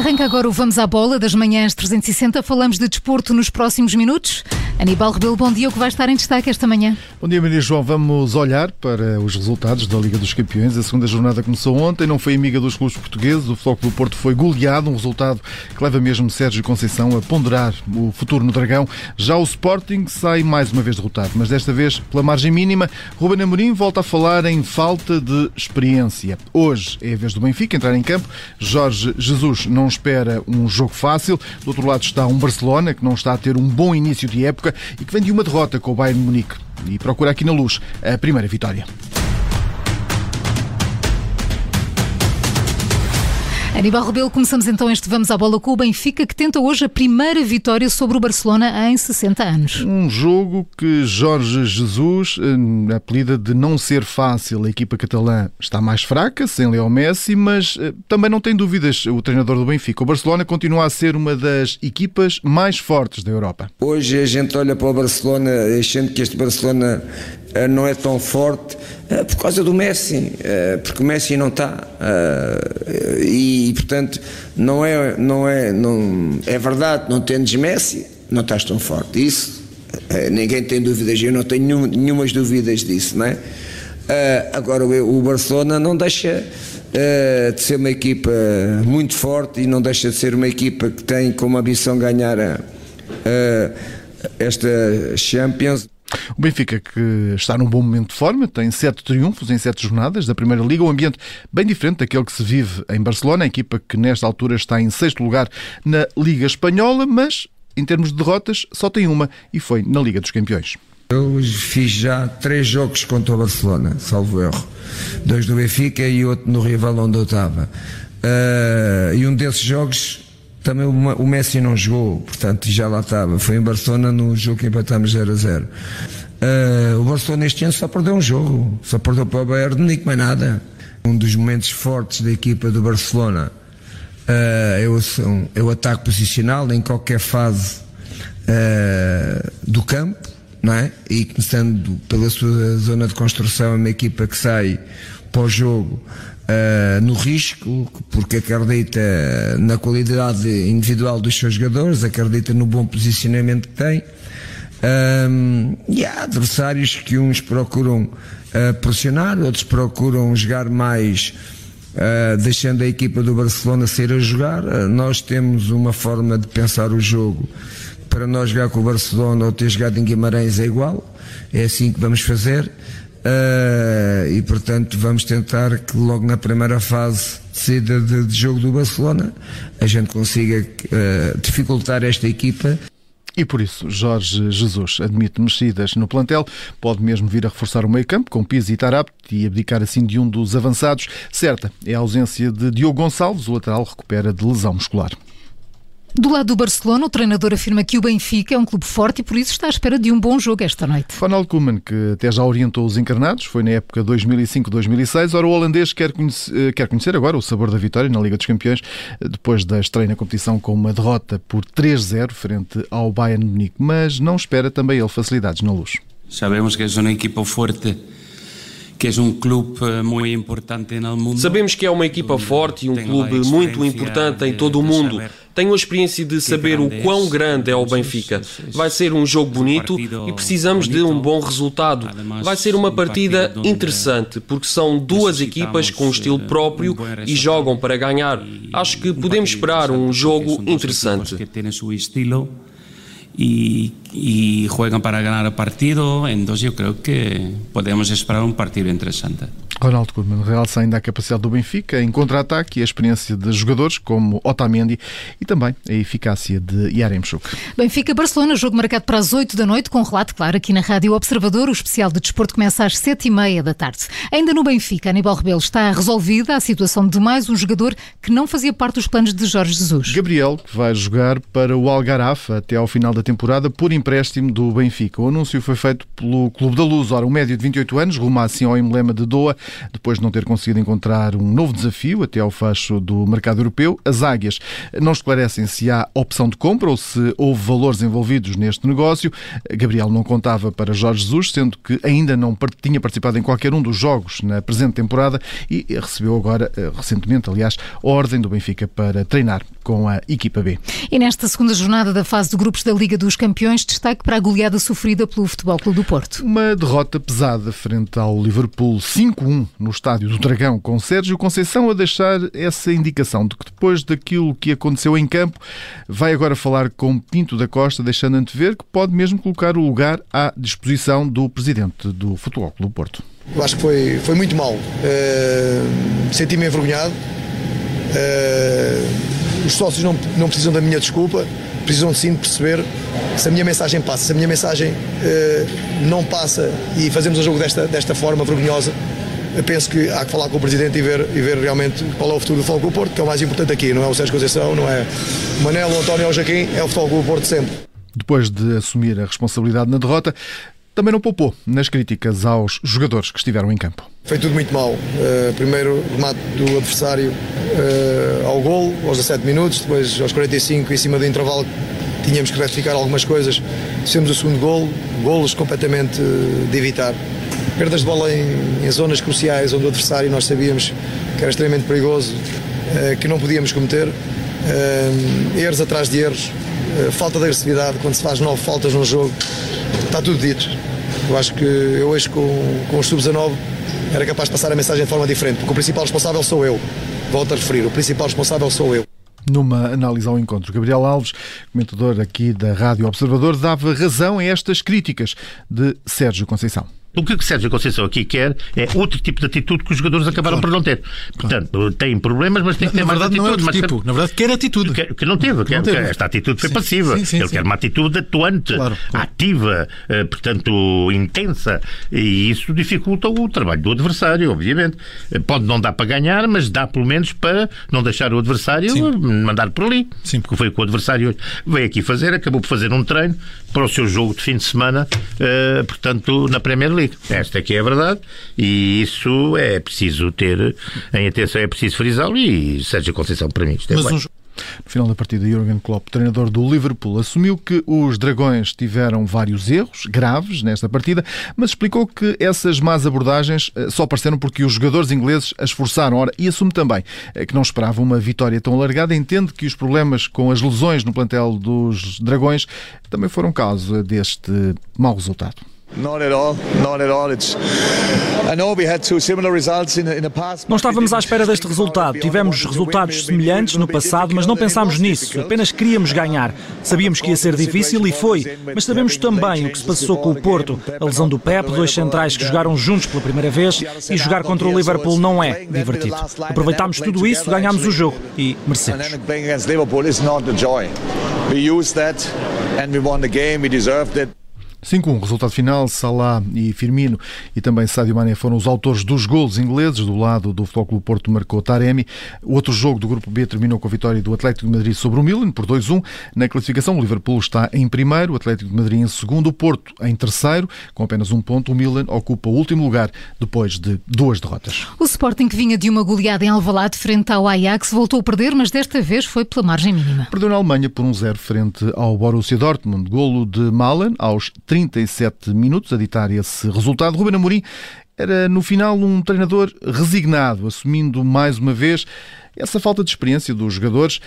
arranca agora o Vamos à Bola das manhãs 360. Falamos de desporto nos próximos minutos. Aníbal Rebelo, bom dia. O que vai estar em destaque esta manhã? Bom dia, Maria João. Vamos olhar para os resultados da Liga dos Campeões. A segunda jornada começou ontem, não foi amiga dos clubes portugueses. O Floco do Porto foi goleado, um resultado que leva mesmo Sérgio Conceição a ponderar o futuro no Dragão. Já o Sporting sai mais uma vez derrotado, mas desta vez pela margem mínima. Ruben Amorim volta a falar em falta de experiência. Hoje é a vez do Benfica entrar em campo. Jorge Jesus não espera um jogo fácil. Do outro lado está um Barcelona que não está a ter um bom início de época e que vem de uma derrota com o Bayern Munique e procura aqui na luz a primeira vitória. Aníbal Rebelo, começamos então este Vamos à Bola com o Benfica, que tenta hoje a primeira vitória sobre o Barcelona em 60 anos. Um jogo que Jorge Jesus eh, apelida de não ser fácil. A equipa catalã está mais fraca, sem Leo Messi, mas eh, também não tem dúvidas o treinador do Benfica. O Barcelona continua a ser uma das equipas mais fortes da Europa. Hoje a gente olha para o Barcelona achando que este Barcelona não é tão forte eh, por causa do Messi, eh, porque o Messi não está e portanto não é não é não é verdade não tens Messi não estás tão forte. Isso ninguém tem dúvidas eu não tenho nenhumas dúvidas disso não é? Agora o Barcelona não deixa de ser uma equipa muito forte e não deixa de ser uma equipa que tem como ambição ganhar esta Champions o Benfica, que está num bom momento de forma, tem sete triunfos em sete jornadas da Primeira Liga, um ambiente bem diferente daquele que se vive em Barcelona, a equipa que nesta altura está em sexto lugar na Liga Espanhola, mas em termos de derrotas só tem uma e foi na Liga dos Campeões. Eu fiz já três jogos contra o Barcelona, salvo erro. Dois do Benfica e outro no rival onde eu estava. Uh, e um desses jogos também o Messi não jogou, portanto já lá estava. Foi em Barcelona no jogo que empatamos 0 a 0. Uh, eh, o Barcelona este ano só perdeu um jogo, só perdeu para o Bayern de Munique, mais nada. Um dos momentos fortes da equipa do Barcelona uh, é, o, é o ataque posicional em qualquer fase uh, do campo, não é? E começando pela sua zona de construção, é uma equipa que sai para o jogo uh, no risco, porque acredita na qualidade individual dos seus jogadores, acredita no bom posicionamento que tem. E há adversários que uns procuram uh, pressionar, outros procuram jogar mais, uh, deixando a equipa do Barcelona ser a jogar. Uh, nós temos uma forma de pensar o jogo. Para nós jogar com o Barcelona ou ter jogado em Guimarães é igual, é assim que vamos fazer. Uh, e portanto vamos tentar que logo na primeira fase de saída de, de jogo do Barcelona a gente consiga uh, dificultar esta equipa e por isso, Jorge Jesus admite mexidas no plantel, pode mesmo vir a reforçar o meio-campo com Pizzi e Tarap e abdicar assim de um dos avançados. Certa é a ausência de Diogo Gonçalves, o lateral recupera de lesão muscular. Do lado do Barcelona, o treinador afirma que o Benfica é um clube forte e por isso está à espera de um bom jogo esta noite. Ronald Koeman, que até já orientou os encarnados, foi na época 2005-2006. Ora, o holandês quer conhecer, eh, quer conhecer agora o sabor da vitória na Liga dos Campeões, eh, depois da estreia na competição com uma derrota por 3-0 frente ao Bayern Munique, mas não espera também ele facilidades na luz. Sabemos que é uma equipa forte que é um clube eh, muito importante no mundo. Sabemos que é uma equipa forte e um clube muito importante em todo o mundo. Tenho a experiência de saber o quão grande é o Benfica. Vai ser um jogo bonito e precisamos de um bom resultado. Vai ser uma partida interessante, porque são duas equipas com um estilo próprio e jogam para ganhar. Acho que podemos esperar um jogo interessante y, y, juegan para ganar el partido, entonces yo creo que podemos esperar un partido interesante. Ronaldo Koeman realça ainda a capacidade do Benfica em contra-ataque e a experiência de jogadores como Otamendi e também a eficácia de Yaremchuk. Benfica-Barcelona, jogo marcado para as 8 da noite, com relato, claro, aqui na Rádio Observador. O especial de desporto começa às 7 e meia da tarde. Ainda no Benfica, Aníbal Rebelo está resolvida a situação de mais um jogador que não fazia parte dos planos de Jorge Jesus. Gabriel, que vai jogar para o Algarrafa até ao final da temporada por empréstimo do Benfica. O anúncio foi feito pelo Clube da Luz. Ora, o médio de 28 anos ruma assim ao emblema de Doha, depois de não ter conseguido encontrar um novo desafio até ao fecho do mercado europeu. As águias não esclarecem se há opção de compra ou se houve valores envolvidos neste negócio. Gabriel não contava para Jorge Jesus, sendo que ainda não tinha participado em qualquer um dos jogos na presente temporada e recebeu agora, eh, recentemente, aliás, a ordem do Benfica para treinar com a equipa B. E nesta segunda jornada da fase de grupos da Liga dos Campeões, destaque para a goleada sofrida pelo Futebol Clube do Porto. Uma derrota pesada frente ao Liverpool 5-1 no estádio do Dragão, com Sérgio Conceição a deixar essa indicação de que depois daquilo que aconteceu em campo, vai agora falar com Pinto da Costa, deixando antever que pode mesmo colocar o lugar à disposição do presidente do Futebol Clube Porto. Eu acho que foi, foi muito mal. Uh, Senti-me envergonhado. Uh, os sócios não, não precisam da minha desculpa, precisam sim de perceber se a minha mensagem passa. Se a minha mensagem uh, não passa e fazemos o jogo desta, desta forma vergonhosa, eu penso que há que falar com o Presidente e ver, e ver realmente qual é o futuro do Futebol Clube Porto, que é o mais importante aqui, não é o Sérgio Conceição, não é o Manel, o António ou o Joaquim, é o Futebol Clube Porto sempre. Depois de assumir a responsabilidade na derrota, também não poupou nas críticas aos jogadores que estiveram em campo. Foi tudo muito mal. Uh, primeiro remate do adversário uh, ao gol, aos 17 minutos, depois aos 45, em cima do intervalo, tínhamos que retificar algumas coisas. Fizemos o segundo gol, golos completamente uh, de evitar. Perdas de bola em, em, zonas cruciais onde o adversário nós sabíamos que era extremamente perigoso, que não podíamos cometer. erros atrás de erros, falta de agressividade, quando se faz nove faltas no jogo, está tudo dito. Eu acho que eu hoje com, com os sub-19 era capaz de passar a mensagem de forma diferente, porque o principal responsável sou eu. Volto a referir, o principal responsável sou eu. Numa análise ao encontro, Gabriel Alves, comentador aqui da Rádio Observador, dava razão a estas críticas de Sérgio Conceição. O que o Sérgio Conceição aqui quer é outro tipo de atitude que os jogadores acabaram claro. por não ter. Portanto, claro. têm problemas, mas têm que ter na mais verdade, atitude. Não é tipo. Na verdade, quer atitude. Que, que não teve. Que não teve. Esta atitude foi sim. passiva. Sim, sim, Ele quer uma atitude atuante, claro. ativa, eh, portanto, intensa. E isso dificulta o trabalho do adversário, obviamente. Eh, pode não dar para ganhar, mas dá pelo menos para não deixar o adversário mandar por ali. Sim. Porque foi o que o adversário veio aqui fazer, acabou por fazer um treino para o seu jogo de fim de semana, uh, portanto, na Premier League. Esta aqui é, é a verdade e isso é preciso ter em atenção, é preciso frisá-lo e Sérgio Conceição, para mim, isto é Mas bem. No final da partida, Jurgen Klopp, treinador do Liverpool, assumiu que os Dragões tiveram vários erros graves nesta partida, mas explicou que essas más abordagens eh, só apareceram porque os jogadores ingleses as forçaram. Ora, e assume também eh, que não esperava uma vitória tão alargada. Entende que os problemas com as lesões no plantel dos Dragões também foram causa deste mau resultado. Não estávamos à espera deste resultado. Tivemos resultados semelhantes no passado, mas não pensámos nisso. Apenas queríamos ganhar. Sabíamos que ia ser difícil e foi. Mas sabemos também o que se passou com o Porto. A lesão do Pep, dois centrais que jogaram juntos pela primeira vez e jogar contra o Liverpool não é divertido. Aproveitámos tudo isso, ganhámos o jogo e merecemos. We used that and we won the game. We deserved it. 5-1, resultado final, Salah e Firmino e também Sadio Mané foram os autores dos golos ingleses, do lado do Futebol Clube Porto marcou Taremi. O outro jogo do Grupo B terminou com a vitória do Atlético de Madrid sobre o Milan, por 2-1. Na classificação, o Liverpool está em primeiro, o Atlético de Madrid em segundo, o Porto em terceiro, com apenas um ponto. O Milan ocupa o último lugar depois de duas derrotas. O Sporting, que vinha de uma goleada em Alvalade frente ao Ajax, voltou a perder, mas desta vez foi pela margem mínima. Perdeu na Alemanha por 1-0 frente ao Borussia Dortmund. Golo de Malen aos 37 minutos a ditar esse resultado. Ruben Amorim era, no final, um treinador resignado, assumindo mais uma vez essa falta de experiência dos jogadores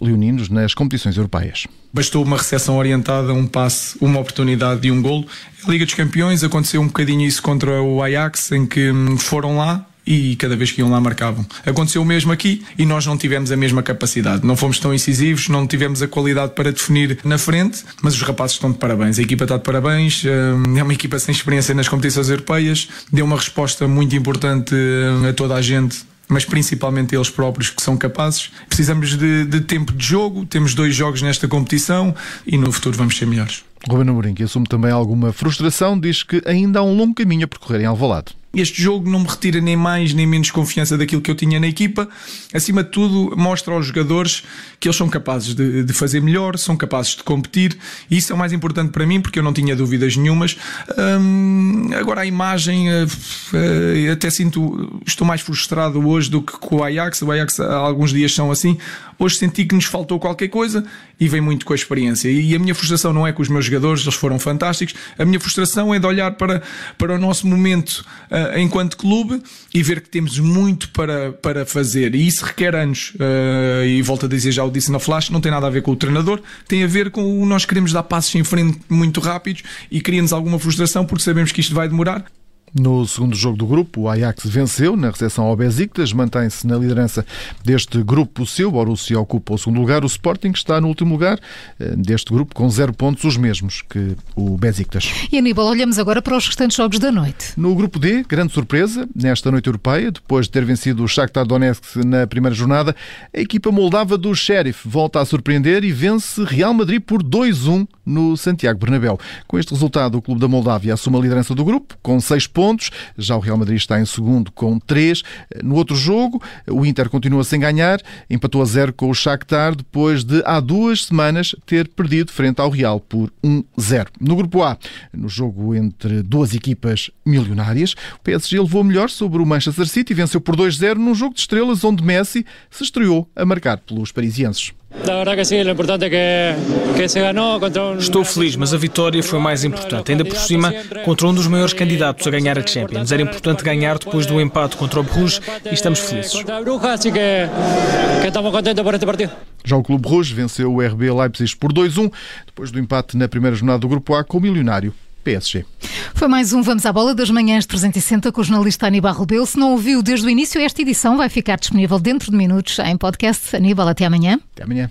leoninos nas competições europeias. Bastou uma recepção orientada, um passe, uma oportunidade e um golo. A Liga dos Campeões aconteceu um bocadinho isso contra o Ajax, em que hum, foram lá, e cada vez que iam lá marcavam. Aconteceu o mesmo aqui e nós não tivemos a mesma capacidade. Não fomos tão incisivos, não tivemos a qualidade para definir na frente, mas os rapazes estão de parabéns. A equipa está de parabéns, hum, é uma equipa sem experiência nas competições europeias, deu uma resposta muito importante hum, a toda a gente mas principalmente eles próprios que são capazes. Precisamos de, de, tempo de jogo, temos dois jogos nesta competição e no futuro vamos ser melhores. Ruben Amorim, que assume também alguma frustração, diz que ainda há um longo caminho a percorrer em Alvalade. Este jogo não me retira nem mais nem menos confiança daquilo que eu tinha na equipa. Acima de tudo, mostra aos jogadores que eles são capazes de, de fazer melhor, são capazes de competir, e isso é o mais importante para mim, porque eu não tinha dúvidas nenhumas. Hum, agora, a imagem, uh, uh, até sinto, estou mais frustrado hoje do que com o Ajax. O Ajax, há alguns dias são assim. Hoje senti que nos faltou qualquer coisa e vem muito com a experiência. E a minha frustração não é com os meus jogadores, eles foram fantásticos. A minha frustração é de olhar para, para o nosso momento. Uh, enquanto clube e ver que temos muito para, para fazer. E isso requer anos. Uh, e volto a dizer, já o disse na Flash, não tem nada a ver com o treinador, tem a ver com o nós queremos dar passos em frente muito rápidos e cria-nos alguma frustração porque sabemos que isto vai demorar. No segundo jogo do grupo, o Ajax venceu na recepção ao Besiktas, mantém-se na liderança deste grupo seu. O Borussia ocupa o segundo lugar. O Sporting está no último lugar eh, deste grupo, com zero pontos, os mesmos que o Besiktas. E Aníbal, olhamos agora para os restantes jogos da noite. No grupo D, grande surpresa, nesta noite europeia, depois de ter vencido o Shakhtar Donetsk na primeira jornada, a equipa moldava do Sheriff volta a surpreender e vence Real Madrid por 2-1 no Santiago Bernabéu. Com este resultado, o clube da Moldávia assume a liderança do grupo, com seis pontos pontos. Já o Real Madrid está em segundo com 3. No outro jogo, o Inter continua sem ganhar, empatou a zero com o Shakhtar depois de há duas semanas ter perdido frente ao Real por 1-0. No grupo A, no jogo entre duas equipas milionárias, o PSG levou melhor sobre o Manchester City e venceu por 2-0 num jogo de estrelas onde Messi se estreou a marcar pelos parisienses. Estou feliz, mas a vitória foi mais importante. Ainda por cima, contra um dos maiores candidatos a ganhar a Champions. Era importante ganhar depois do empate contra o Bruges e estamos felizes. Já o Clube Rouge venceu o RB Leipzig por 2-1, depois do empate na primeira jornada do Grupo A com o milionário PSG. Foi mais um Vamos à Bola das Manhãs 360 com o jornalista Aníbal Rebelo. Se não ouviu desde o início, esta edição vai ficar disponível dentro de minutos em podcast. Aníbal, até amanhã. Até amanhã.